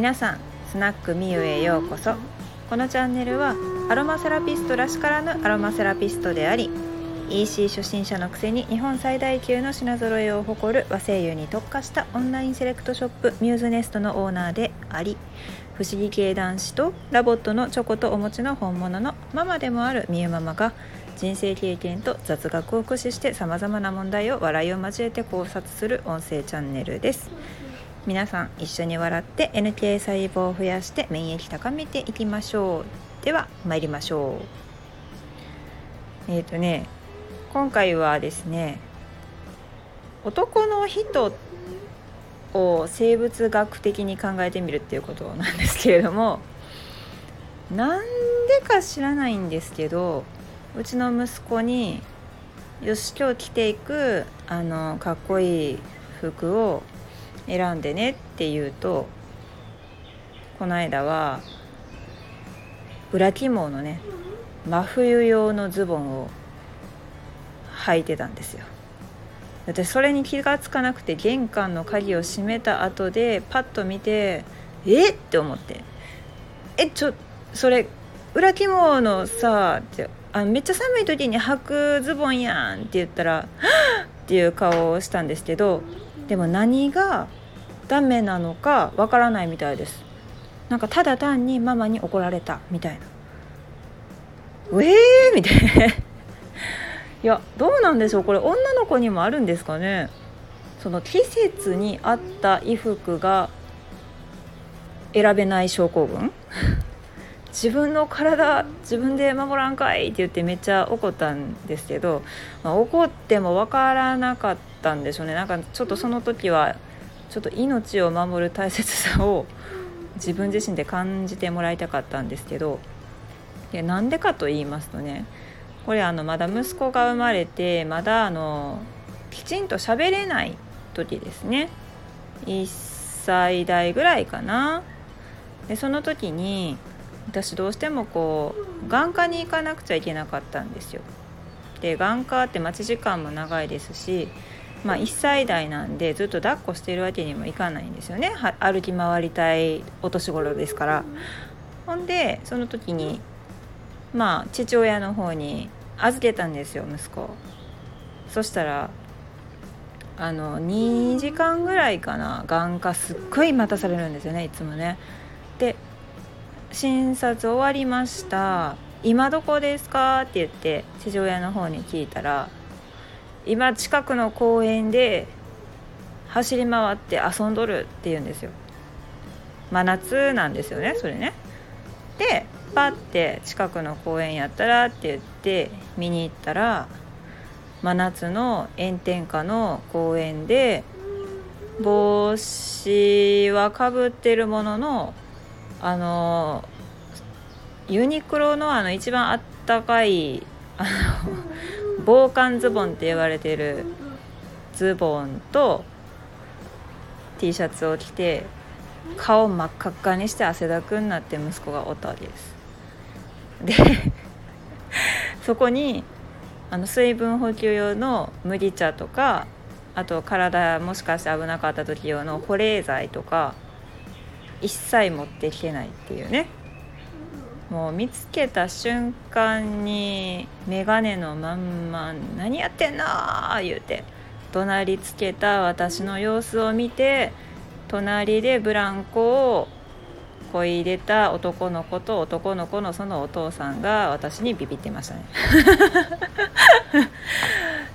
皆さんスナックミユへようこそ。このチャンネルはアロマセラピストらしからぬアロマセラピストであり EC 初心者のくせに日本最大級の品揃えを誇る和精油に特化したオンラインセレクトショップミューズネストのオーナーであり不思議系男子とラボットのチョコとお餅の本物のママでもあるみゆママが人生経験と雑学を駆使してさまざまな問題を笑いを交えて考察する音声チャンネルです。皆さん一緒に笑って NK 細胞を増やして免疫高めていきましょう。では参りましょう。えっ、ー、とね今回はですね男の人を生物学的に考えてみるっていうことなんですけれどもなんでか知らないんですけどうちの息子に「よし今日着ていくあのかっこいい服を選んでね」って言うとこの間は裏起毛のね真冬用のズボンを履いてたんですよ。私それに気が付かなくて玄関の鍵を閉めた後でパッと見て「えっ!」って思って「えちょそれ裏起毛のさ」ってあめっちゃ寒い時に履くズボンやんって言ったら「っていう顔をしたんですけどでも何がダメなのかわからないみたいです。なんかただ単にママに怒られたみたいな「うえー!」みたいな。いやどうなんでしょう。これ女の子にもあるんですかね。その季節に合った衣服が選べない症候群。自分の体自分で守らんかいって言ってめっちゃ怒ったんですけど、まあ、怒っても分からなかったんでしょうね。なんかちょっとその時はちょっと命を守る大切さを 自分自身で感じてもらいたかったんですけどでなんでかと言いますとねこれあのまだ息子が生まれてまだあのきちんと喋れない時ですね。1歳代ぐらいかな。でその時に私どうしてもこう眼科に行かなくちゃいけなかったんですよ。で眼科って待ち時間も長いですし、まあ、1歳代なんでずっと抱っこしてるわけにもいかないんですよね歩き回りたいお年頃ですから。ほんでその時にまあ父親の方に預けたんですよ息子。そしたらあの2時間ぐらいかな眼科すっごい待たされるんですよねいつもね。で診察終わりました。今どこですか?」って言って父親の方に聞いたら「今近くの公園で走り回って遊んどる」って言うんですよ。真夏なんですよねそれね。でパッて近くの公園やったらって言って見に行ったら真夏の炎天下の公園で帽子はかぶってるもののあのユニクロのあの一番あったかいあの防寒ズボンって言われてるズボンと T シャツを着て顔真っ赤っかにして汗だくになって息子がおったわけです。で そこにあの水分補給用の麦茶とかあと体もしかして危なかった時用の保冷剤とか一切持ってきてないっていうねもう見つけた瞬間に眼鏡のまんま「何やってんの!」言うて怒鳴りつけた私の様子を見て隣でブランコをこいでた男の子と男の子のそのお父さんが私にビビってましたね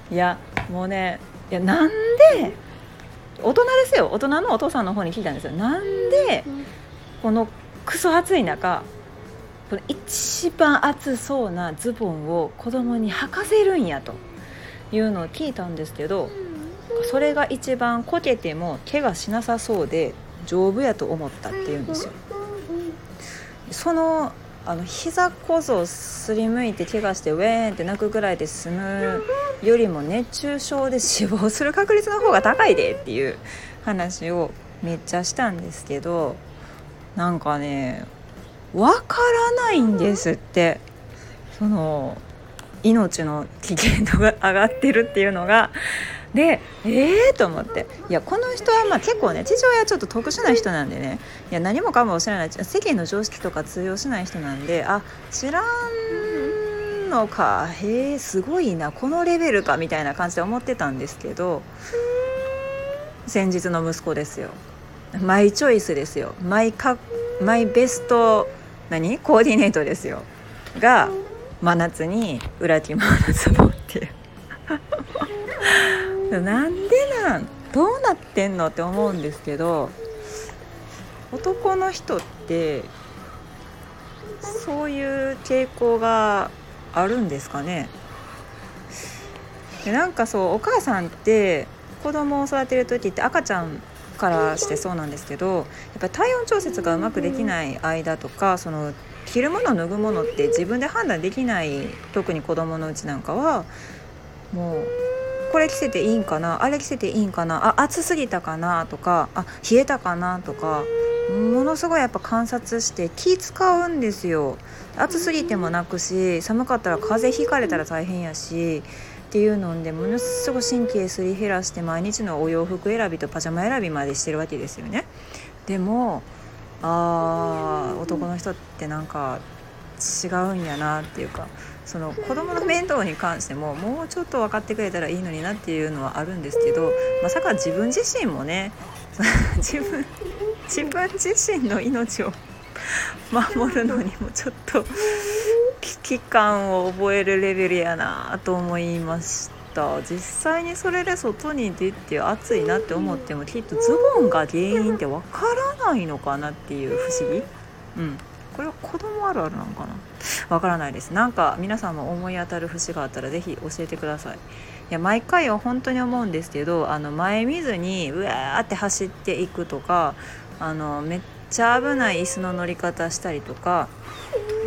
いやもうねいやなんで大人ですよ大人のお父さんの方に聞いたんですよなんでこのクソ暑い中この一番暑そうなズボンを子供に履かせるんやというのを聞いたんですけどそれが一番こけても怪我しなさそうで丈夫やと思ったっていうんですよ。そのあの膝こそすりむいて怪我してウェーンって泣くぐらいで済むよりも熱中症で死亡する確率の方が高いでっていう話をめっちゃしたんですけどなんかねわからないんですって。その命の危険度が上がってるっていうのが。でええー、と思って。いやこの人はまあ結構ね父親ちょっと特殊な人なんでね。いや何もかも知らない。世間の常識とか通用しない人なんであ知らんのか。へえすごいな。このレベルかみたいな感じで思ってたんですけど先日の息子ですよ。マイチョイスですよ。マイカマイベスト何？コーディネートですよ。が真夏に裏ティモのズボンって。い うなんでなん？どうなってんのって思うんですけど男の人ってそういう傾向があるんですかね。でなんかそうお母さんって子供を育てる時って赤ちゃんからしてそうなんですけどやっぱ体温調節がうまくできない間とかその着るもの脱ぐものって自分で判断できない特に子供のうちなんかはもうこれ着せていいんかなあれ着せていいんかなあ暑すぎたかなとかあ冷えたかなとかものすごいやっぱ観察して気使うんですよ。暑すぎてもなくし寒かったら風邪ひかれたら大変やしっていうのでものすごい神経すり減らして毎日のお洋服選びとパジャマ選びまでしてるわけですよね。でもあー男の人ってなんか違うんやなっていうかその子供の面倒に関してももうちょっと分かってくれたらいいのになっていうのはあるんですけどまさか自分自身もね 自分自分自身の命を守るのにもちょっと危機感を覚えるレベルやなと思いました。実際にそれで外に出て暑いなって思ってもきっとズボンが原因って分からないのかなっていう不思議。うん。これは子供あるあるなのかな。わからないです。なんか皆さんも思い当たる節があったら是非教えてください。いや毎回は本当に思うんですけどあの前見ずにうわーって走っていくとかあのめっちゃ危ない椅子の乗り方したりとか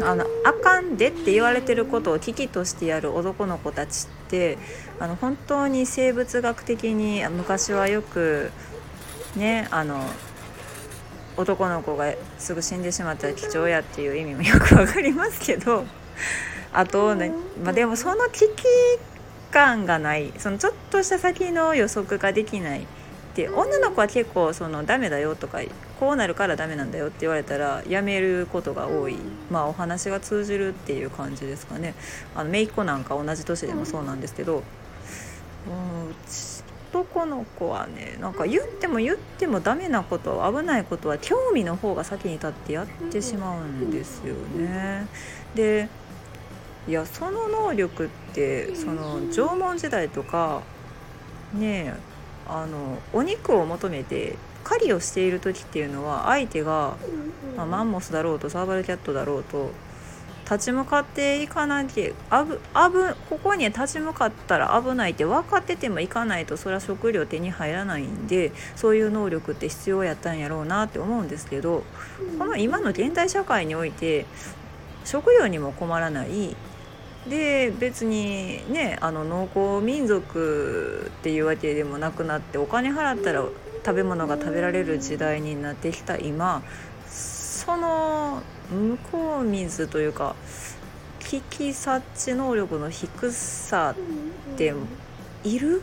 あのあかんでって言われてることを危機としてやる男の子たちってあの本当に生物学的に昔はよくねあの男の子がすぐ死んでしまったら貴重やっていう意味もよく分かりますけどあとね、まあ、でもその危機感がないそのちょっとした先の予測ができないって女の子は結構そのダメだよとかこうなるからダメなんだよって言われたらやめることが多いまあお話が通じるっていう感じですかねあの姪っ子なんか同じ年でもそうなんですけど、うん、男の子はねなんか言っても言ってもダメなこと危ないことは興味の方が先に立ってやってしまうんですよね。でいやその能力ってその縄文時代とかねあのお肉を求めて狩りをしている時っていうのは相手が、まあ、マンモスだろうとサーバルキャットだろうと立ち向かっていかなきゃ危危ここに立ち向かったら危ないって分かってても行かないとそれは食料手に入らないんでそういう能力って必要やったんやろうなって思うんですけどこの今の現代社会において食料にも困らないで別にねあの農耕民族っていうわけでもなくなってお金払ったら食べ物が食べられる時代になってきた今その向こう水というか危機察知能力の低さっている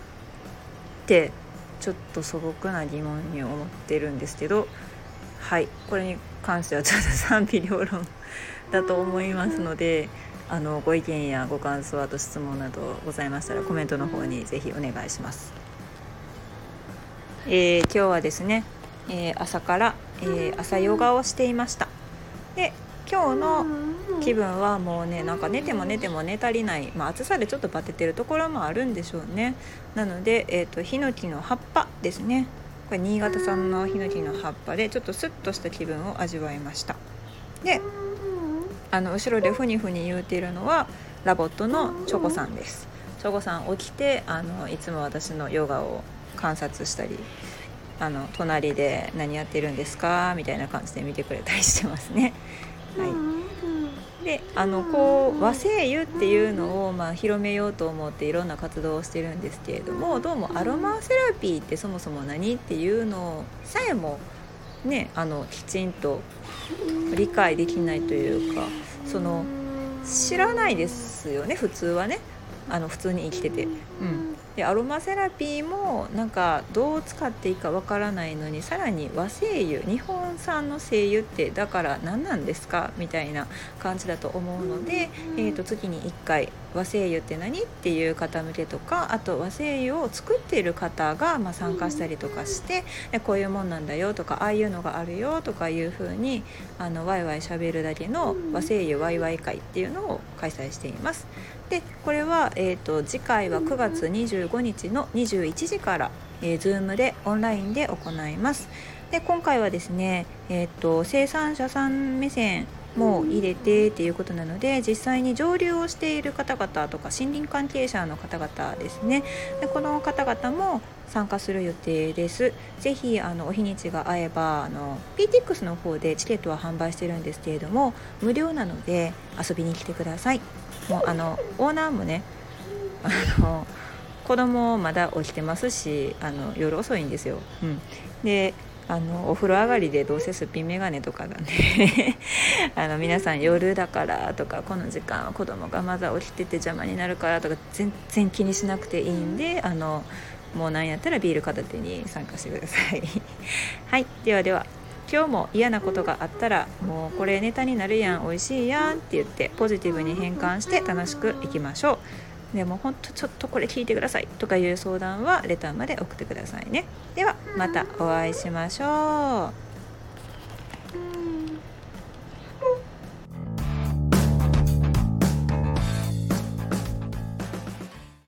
ってちょっと素朴な疑問に思ってるんですけどはいこれに関してはちょっと賛否両論だと思いますのであのご意見やご感想あと質問などございましたらコメントの方にぜひお願いします。えー、今日はですね、えー、朝から、えー、朝ヨガをしていました。で今日の気分はもうねなんか寝ても寝ても寝足りない、まあ、暑さでちょっとバテてるところもあるんでしょうねなので、えーと、ヒノキの葉っぱですねこれ新潟産のヒノキの葉っぱでちょっとスッとした気分を味わいましたであの後ろでふにふに言うているのはラボットのチョコさんですチョコさん起きてあのいつも私のヨガを観察したりあの隣で「何やってるんですか?」みたいな感じで見てくれたりしてますね。はい、であのこう和製油っていうのを、まあ、広めようと思っていろんな活動をしてるんですけれどもどうもアロマセラピーってそもそも何？っていうのさえもねあのきちんと理解できないというかその知らないですよね普通はね。あの普通に生きてて。うん。でアロマセラピーもなんかどう使っていいかわからないのにさらに和精油日本産の精油ってだから何なんですか？みたいな感じだと思うので、えー、と月に1回和精油って何？っていう方向けとかあと和精油を作っている方がま参加したりとかしてこういうもんなんだよとかああいうのがあるよとかいう風にあのワイワイしゃべるだけの和精油ワイワイ会っていうのを開催しています。でこれは、えーと、次回は9月25日の21時から、えー、Zoom でオンラインで行います。で今回はですね、えーと、生産者さん目線も入れてっていうことなので実際に上流をしている方々とか森林関係者の方々ですね。でこの方々も参加する予定です。ぜひあのお日にちが合えばあの PTX の方でチケットは販売してるんですけれども無料なので遊びに来てください。もうあのオーナーもねあの子供まだ起きてますしあの夜遅いんですよ、うん、であのお風呂上がりでどうせすっぴん眼鏡とかがね。あの皆さん夜だからとかこの時間は子供がまだ起きてて邪魔になるからとか全然気にしなくていいんであのもう何やったらビール片手に参加してください。はいではでは今日も嫌なことがあったらもうこれネタになるやん美味しいやんって言ってポジティブに変換して楽しくいきましょう。でもほんとちょっとこれ聞いてくださいとかいう相談はレターまで送ってくださいね。ではまたお会いしましょう。